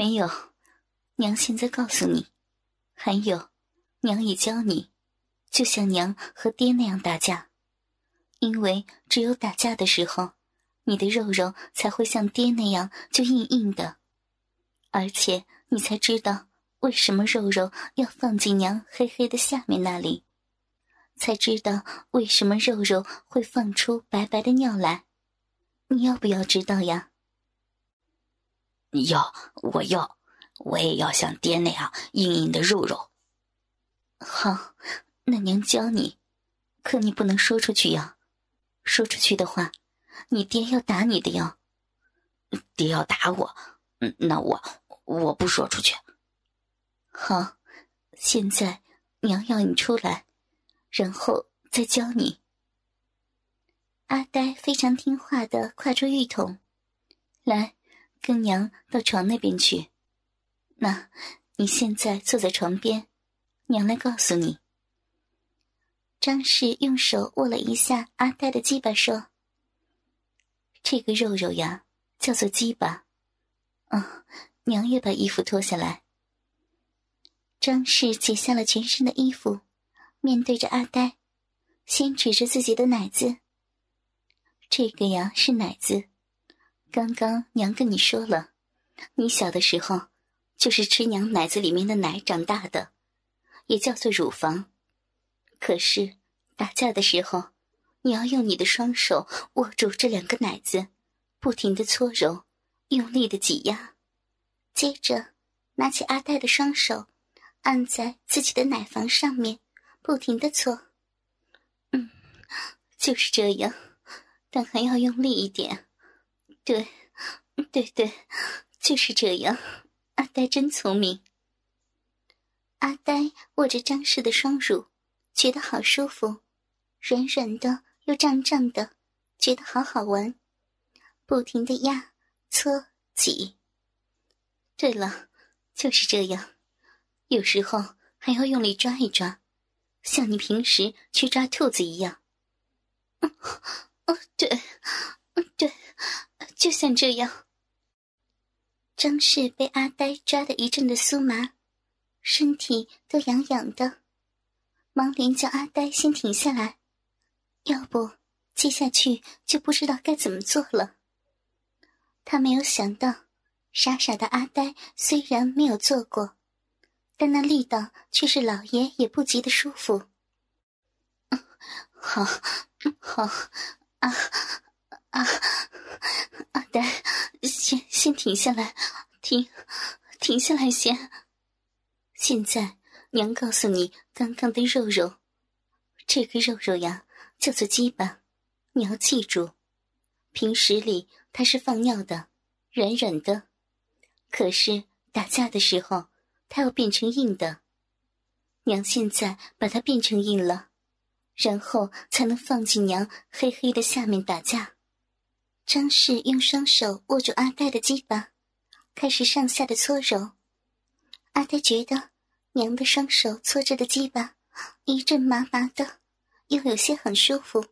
没有，娘现在告诉你，还有，娘也教你，就像娘和爹那样打架，因为只有打架的时候，你的肉肉才会像爹那样就硬硬的，而且你才知道为什么肉肉要放进娘黑黑的下面那里，才知道为什么肉肉会放出白白的尿来，你要不要知道呀？你要，我要，我也要像爹那样硬硬的肉肉。好，那娘教你，可你不能说出去呀。说出去的话，你爹要打你的哟。爹要打我，那我我不说出去。好，现在娘要你出来，然后再教你。阿呆非常听话的跨出浴桶，来。跟娘到床那边去。那，你现在坐在床边，娘来告诉你。张氏用手握了一下阿呆的鸡巴，说：“这个肉肉呀，叫做鸡巴。”嗯，娘也把衣服脱下来。张氏解下了全身的衣服，面对着阿呆，先指着自己的奶子：“这个呀，是奶子。”刚刚娘跟你说了，你小的时候就是吃娘奶子里面的奶长大的，也叫做乳房。可是打架的时候，你要用你的双手握住这两个奶子，不停的搓揉，用力的挤压，接着拿起阿黛的双手，按在自己的奶房上面，不停的搓。嗯，就是这样，但还要用力一点。对，对对，就是这样。阿呆真聪明。阿呆握着张氏的双乳，觉得好舒服，软软的又胀胀的，觉得好好玩，不停的压、搓、挤。对了，就是这样，有时候还要用力抓一抓，像你平时去抓兔子一样。哦，对，对。就像这样，张氏被阿呆抓的一阵的酥麻，身体都痒痒的，忙连叫阿呆先停下来，要不接下去就不知道该怎么做了。他没有想到，傻傻的阿呆虽然没有做过，但那力道却是老爷也不及的舒服。好，好，啊。啊，阿呆，先先停下来，停，停下来先。现在娘告诉你刚刚的肉肉，这个肉肉呀叫做鸡巴，你要记住。平时里它是放尿的，软软的，可是打架的时候它要变成硬的。娘现在把它变成硬了，然后才能放进娘黑黑的下面打架。张氏用双手握住阿呆的鸡巴，开始上下的搓揉。阿呆觉得娘的双手搓着的鸡巴一阵麻麻的，又有些很舒服。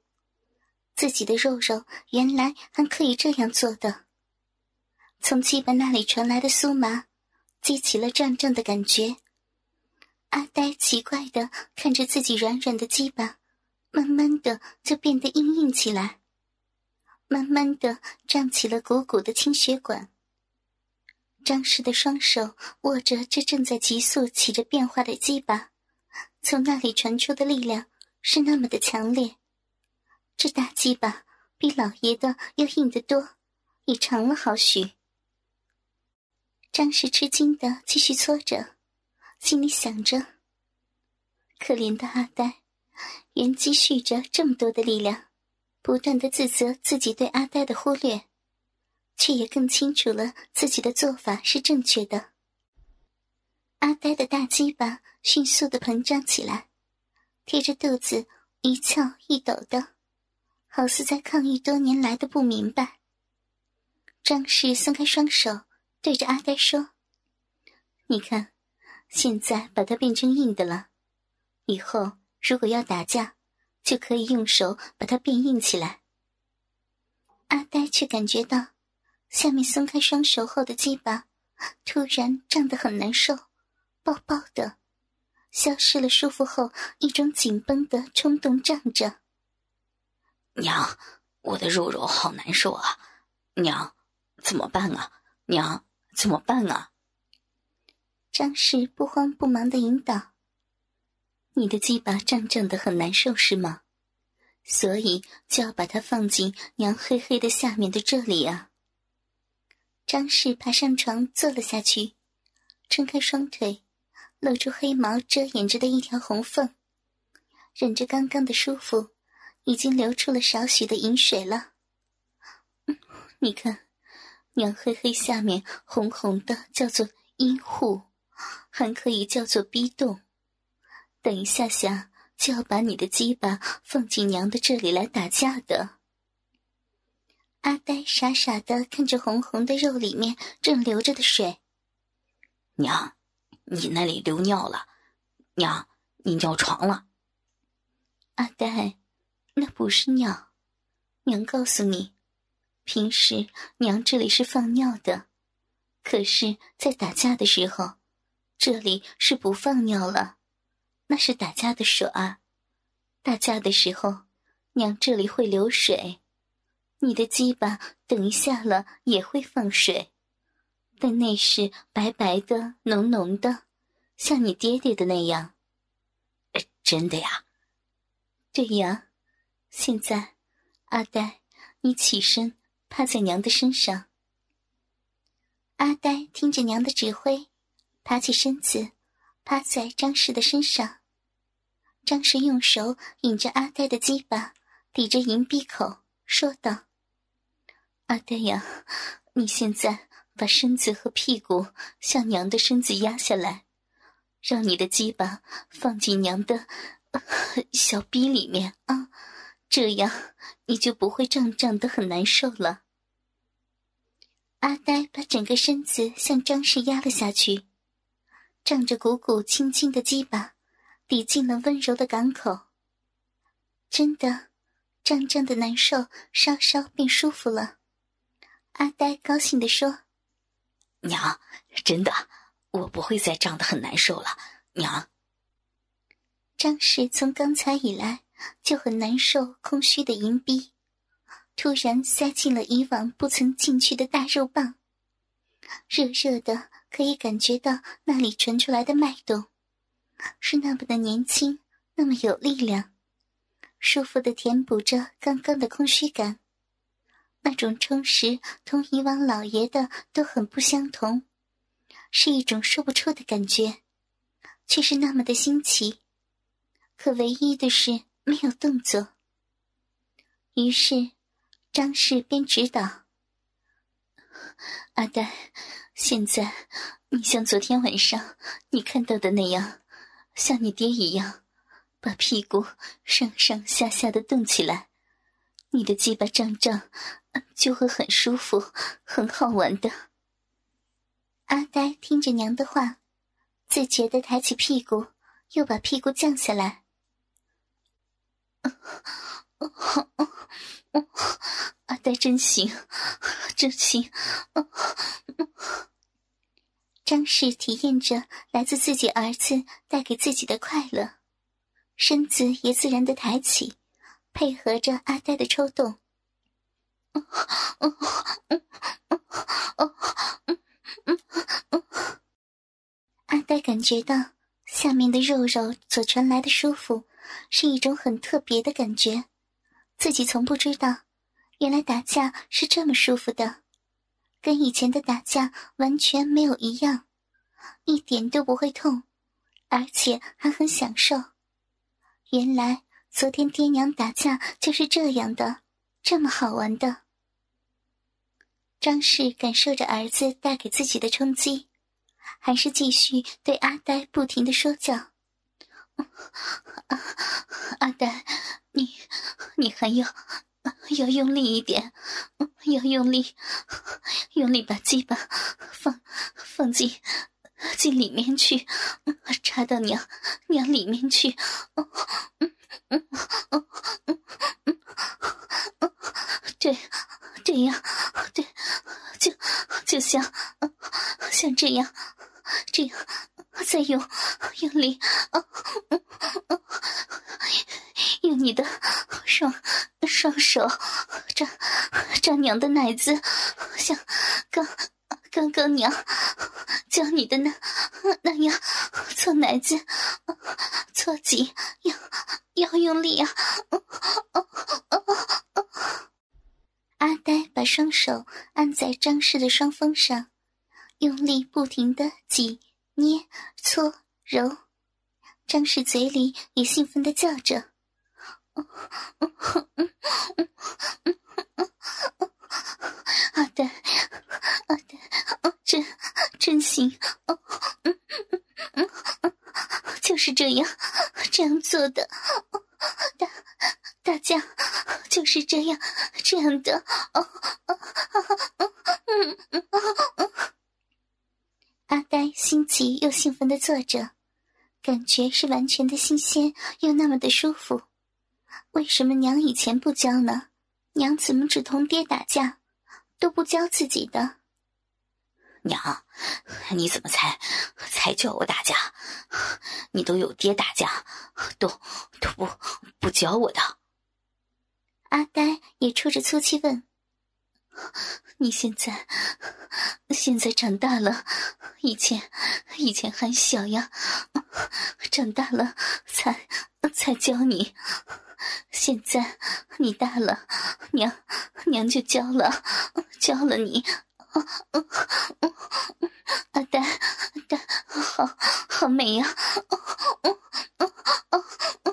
自己的肉肉原来还可以这样做的。从鸡巴那里传来的酥麻，激起了胀胀的感觉。阿呆奇怪的看着自己软软的鸡巴，慢慢的就变得硬硬起来。慢慢的胀起了鼓鼓的清血管。张氏的双手握着这正在急速起着变化的鸡巴，从那里传出的力量是那么的强烈。这大鸡巴比老爷的要硬得多，也长了好许。张氏吃惊的继续搓着，心里想着：可怜的阿呆，原积蓄着这么多的力量。不断的自责自己对阿呆的忽略，却也更清楚了自己的做法是正确的。阿呆的大鸡巴迅速的膨胀起来，贴着肚子一翘一抖的，好似在抗议多年来的不明白。张氏松开双手，对着阿呆说：“你看，现在把它变成硬的了，以后如果要打架。”就可以用手把它变硬起来。阿呆却感觉到，下面松开双手后的鸡巴突然胀得很难受，爆爆的，消失了舒服后一种紧绷的冲动胀着。娘，我的肉肉好难受啊！娘，怎么办啊？娘，怎么办啊？张氏不慌不忙的引导：“你的鸡巴胀胀的很难受是吗？所以就要把它放进娘黑黑的下面的这里啊。”张氏爬上床坐了下去，撑开双腿，露出黑毛遮掩着的一条红缝，忍着刚刚的舒服，已经流出了少许的饮水了。你看，娘黑黑下面红红的，叫做阴户。还可以叫做逼动。等一下下就要把你的鸡巴放进娘的这里来打架的。阿呆傻傻的看着红红的肉里面正流着的水。娘，你那里流尿了。娘，你尿床了。阿呆，那不是尿。娘告诉你，平时娘这里是放尿的，可是，在打架的时候。这里是不放尿了，那是打架的耍。打架的时候，娘这里会流水，你的鸡巴等一下了也会放水，但那是白白的、浓浓的，像你爹爹的那样。真的呀？对呀。现在，阿呆，你起身，趴在娘的身上。阿呆听着娘的指挥。爬起身子，趴在张氏的身上。张氏用手引着阿呆的鸡巴，抵着银闭口，说道：“阿呆呀，你现在把身子和屁股向娘的身子压下来，让你的鸡巴放进娘的小逼里面啊，这样你就不会胀胀的很难受了。”阿呆把整个身子向张氏压了下去。仗着鼓鼓轻轻的鸡巴，抵进了温柔的港口。真的，胀胀的难受，稍稍变舒服了。阿呆高兴地说：“娘，真的，我不会再胀得很难受了。”娘。张氏从刚才以来就很难受，空虚的银逼，突然塞进了以往不曾进去的大肉棒，热热的。可以感觉到那里传出来的脉动，是那么的年轻，那么有力量，舒服的填补着刚刚的空虚感。那种充实同以往老爷的都很不相同，是一种说不出的感觉，却是那么的新奇。可唯一的是没有动作。于是，张氏便指导阿呆。现在，你像昨天晚上你看到的那样，像你爹一样，把屁股上上下下的动起来，你的鸡巴胀胀，就会很舒服，很好玩的。阿呆听着娘的话，自觉的抬起屁股，又把屁股降下来。阿呆真行，真行。张氏体验着来自自己儿子带给自己的快乐，身子也自然的抬起，配合着阿呆的抽动。阿呆感觉到下面的肉肉所传来的舒服，是一种很特别的感觉，自己从不知道，原来打架是这么舒服的。跟以前的打架完全没有一样，一点都不会痛，而且还很享受。原来昨天爹娘打架就是这样的，这么好玩的。张氏感受着儿子带给自己的冲击，还是继续对阿呆不停的说教：“ 阿呆，你你还有。”要用力一点，要用力，用力把鸡巴放放进进里面去，插到娘娘里面去。对这样，对，就就像像这样，这样，再用用力，用你的双双手抓抓娘的奶子，像刚刚刚娘教你的那那样搓奶子，搓紧，要要用力啊！阿呆把双手按在张氏的双峰上，用力不停的挤、捏、搓、揉。张氏嘴里也兴奋的叫着：“阿呆，阿呆，真真行，就是这样，这样做的。”大大家就是这样这样的。阿呆心急又兴奋的坐着，感觉是完全的新鲜又那么的舒服。为什么娘以前不教呢？娘怎么只同爹打架，都不教自己的？娘，你怎么才才教我打架？你都有爹打架，都都不不教我的。阿呆也出着粗气问：“你现在现在长大了，以前以前还小呀，长大了才才教你。现在你大了，娘娘就教了，教了你。”阿呆，阿呆，好好美呀！阿呆，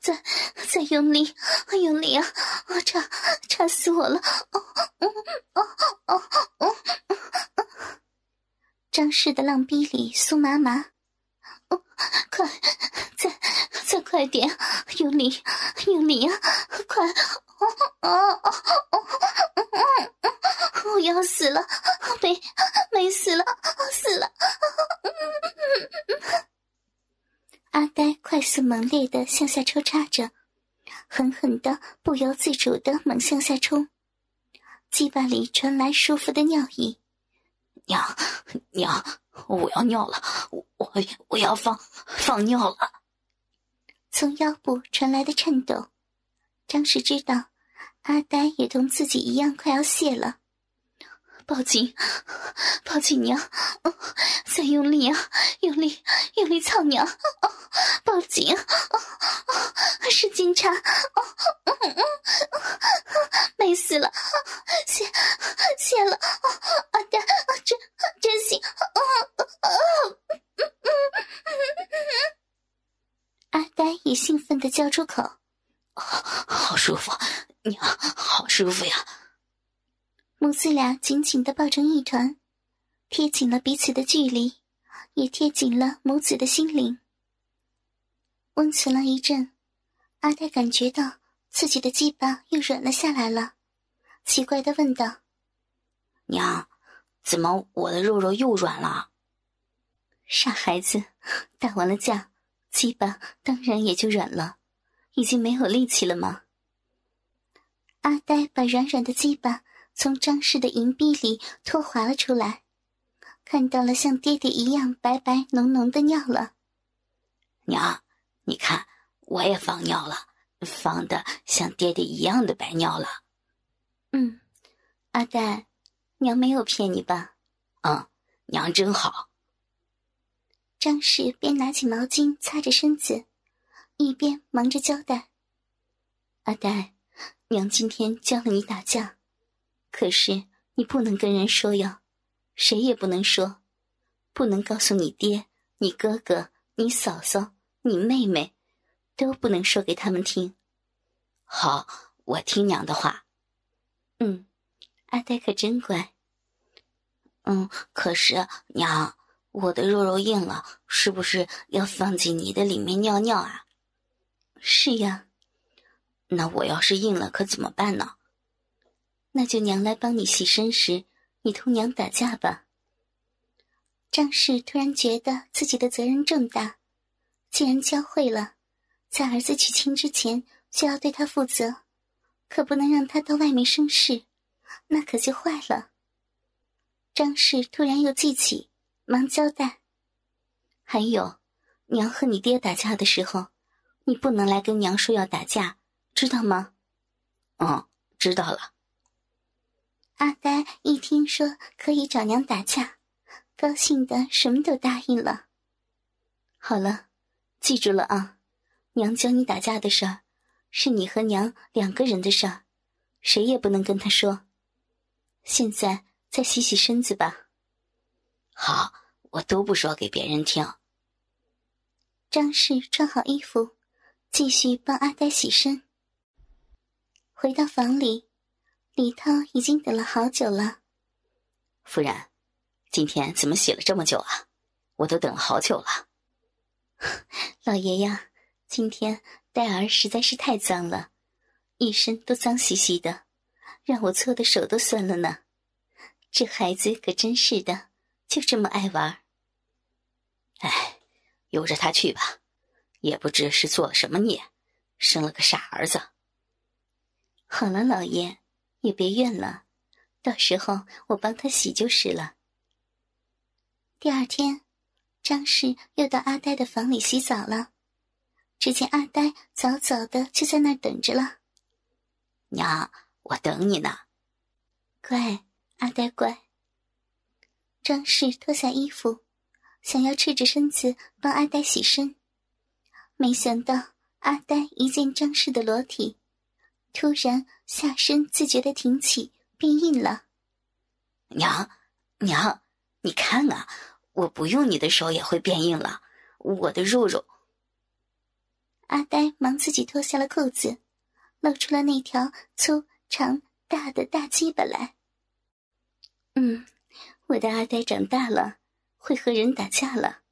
再再用力，用力啊！我插插死我了！哦哦哦哦哦张氏的浪逼里酥麻麻，快，再再快点，用力，用力啊！快！我要死了，没没死了，死了！阿呆快速猛烈的向下抽插着，狠狠的不由自主的猛向下冲，鸡巴里传来舒服的尿意。娘，娘，我要尿了，我我要放放尿了。从腰部传来的颤抖，张氏知道阿呆也同自己一样快要泄了。抱紧，抱紧娘！再用力啊，用力，用力操娘！抱紧，使劲插！美死了，谢谢了，阿呆，真真行！阿呆也兴奋的叫出口：“好舒服，娘，好舒服呀！”母子俩紧紧的抱成一团，贴紧了彼此的距离，也贴紧了母子的心灵。温存了一阵，阿呆感觉到自己的鸡巴又软了下来了，奇怪的问道：“娘，怎么我的肉肉又软了？”傻孩子，打完了架，鸡巴当然也就软了，已经没有力气了吗？阿呆把软软的鸡巴。从张氏的银币里脱滑了出来，看到了像爹爹一样白白浓浓的尿了。娘，你看，我也放尿了，放的像爹爹一样的白尿了。嗯，阿呆，娘没有骗你吧？嗯，娘真好。张氏边拿起毛巾擦着身子，一边忙着交代：“阿呆，娘今天教了你打架。”可是你不能跟人说哟，谁也不能说，不能告诉你爹、你哥哥、你嫂嫂、你妹妹，都不能说给他们听。好，我听娘的话。嗯，阿呆可真乖。嗯，可是娘，我的肉肉硬了，是不是要放进你的里面尿尿啊？是呀。那我要是硬了，可怎么办呢？那就娘来帮你洗身时，你同娘打架吧。张氏突然觉得自己的责任重大，既然教会了，在儿子娶亲之前就要对他负责，可不能让他到外面生事，那可就坏了。张氏突然又记起，忙交代：“还有，娘和你爹打架的时候，你不能来跟娘说要打架，知道吗？”“嗯，知道了。”阿呆一听说可以找娘打架，高兴的什么都答应了。好了，记住了啊，娘教你打架的事儿，是你和娘两个人的事儿，谁也不能跟他说。现在。再洗洗身子吧。好，我都不说给别人听。张氏穿好衣服，继续帮阿呆洗身。回到房里，李涛已经等了好久了。夫人，今天怎么洗了这么久啊？我都等了好久了。老爷呀，今天戴儿实在是太脏了，一身都脏兮兮的，让我搓的手都酸了呢。这孩子可真是的，就这么爱玩。哎，由着他去吧，也不知是做了什么孽，生了个傻儿子。好了，老爷也别怨了，到时候我帮他洗就是了。第二天，张氏又到阿呆的房里洗澡了。只见阿呆早早的就在那儿等着了。娘，我等你呢。乖。阿呆乖。张氏脱下衣服，想要赤着身子帮阿呆洗身，没想到阿呆一见张氏的裸体，突然下身自觉的挺起，变硬了。娘，娘，你看啊，我不用你的手也会变硬了，我的肉肉。阿呆忙自己脱下了裤子，露出了那条粗长大的大鸡巴来。嗯，我的阿呆长大了，会和人打架了。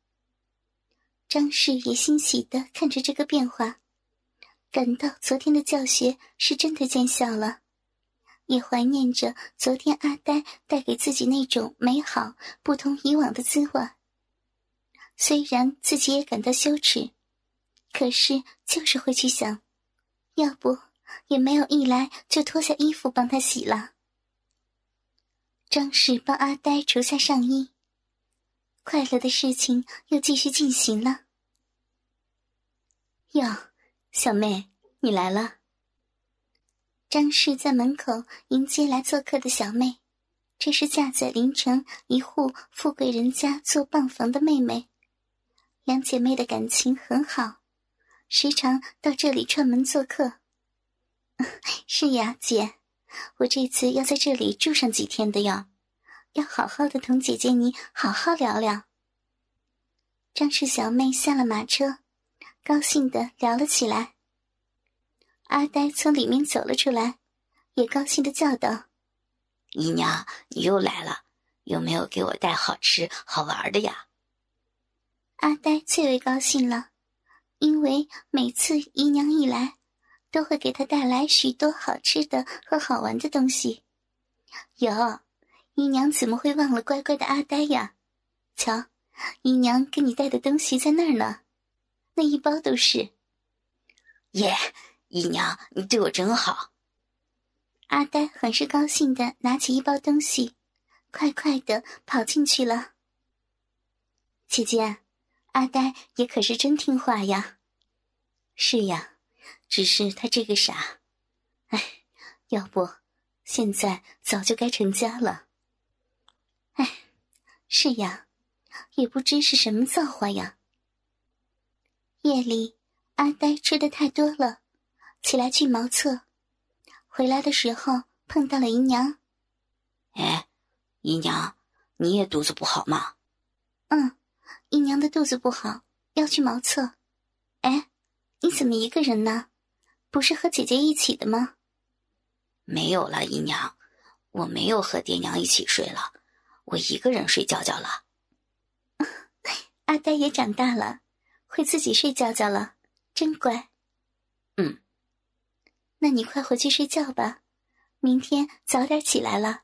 张氏也欣喜的看着这个变化，感到昨天的教学是真的见效了，也怀念着昨天阿呆带给自己那种美好不同以往的滋味。虽然自己也感到羞耻，可是就是会去想，要不也没有一来就脱下衣服帮他洗了。张氏帮阿呆除下上衣，快乐的事情又继续进行了。哟，小妹，你来了。张氏在门口迎接来做客的小妹，这是嫁在临城一户富贵人家做傍房的妹妹，两姐妹的感情很好，时常到这里串门做客。是呀，姐。我这次要在这里住上几天的哟，要好好的同姐姐你好好聊聊。张氏小妹下了马车，高兴的聊了起来。阿呆从里面走了出来，也高兴的叫道：“姨娘，你又来了，有没有给我带好吃好玩的呀？”阿呆最为高兴了，因为每次姨娘一来。都会给他带来许多好吃的和好玩的东西。有，姨娘怎么会忘了乖乖的阿呆呀？瞧，姨娘给你带的东西在那儿呢，那一包都是。耶，姨娘你对我真好。阿呆很是高兴的拿起一包东西，快快的跑进去了。姐姐，阿呆也可是真听话呀。是呀。只是他这个傻，哎，要不现在早就该成家了。哎，是呀，也不知是什么造化呀。夜里，阿呆吃的太多了，起来去茅厕，回来的时候碰到了姨娘。哎，姨娘，你也肚子不好吗？嗯，姨娘的肚子不好，要去茅厕。哎，你怎么一个人呢？不是和姐姐一起的吗？没有了，姨娘，我没有和爹娘一起睡了，我一个人睡觉觉了。阿呆也长大了，会自己睡觉觉了，真乖。嗯，那你快回去睡觉吧，明天早点起来了，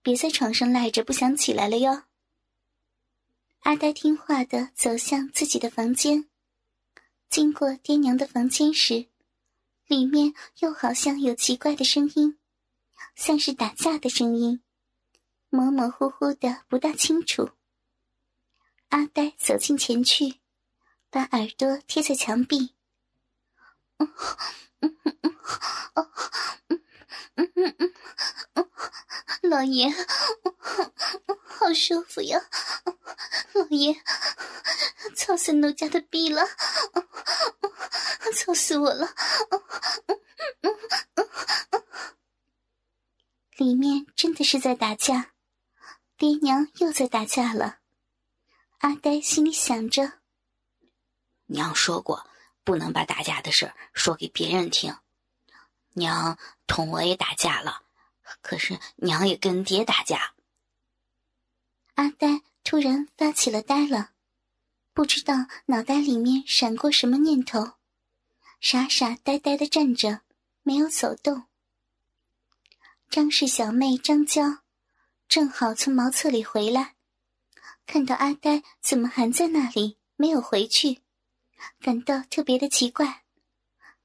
别在床上赖着不想起来了哟。阿呆听话的走向自己的房间，经过爹娘的房间时。里面又好像有奇怪的声音，像是打架的声音，模模糊糊的，不大清楚。阿呆走近前去，把耳朵贴在墙壁。老爷，好舒服呀！老爷，操死奴家的逼了！操死我了！里面真的是在打架，爹娘又在打架了。阿呆心里想着：娘说过，不能把打架的事说给别人听。娘同我也打架了，可是娘也跟爹打架。阿呆突然发起了呆了，不知道脑袋里面闪过什么念头。傻傻呆呆的站着，没有走动。张氏小妹张娇正好从茅厕里回来，看到阿呆怎么还在那里没有回去，感到特别的奇怪，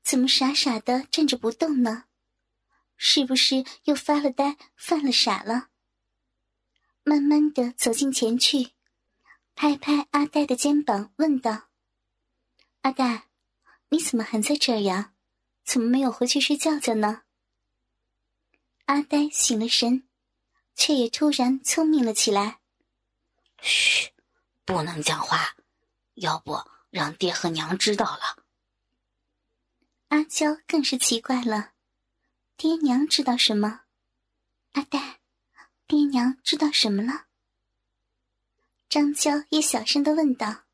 怎么傻傻的站着不动呢？是不是又发了呆、犯了傻了？慢慢的走近前去，拍拍阿呆的肩膀，问道：“阿呆。”你怎么还在这儿呀？怎么没有回去睡觉觉呢？阿呆醒了神，却也突然聪明了起来。嘘，不能讲话，要不让爹和娘知道了。阿娇更是奇怪了，爹娘知道什么？阿呆，爹娘知道什么了？张娇也小声的问道。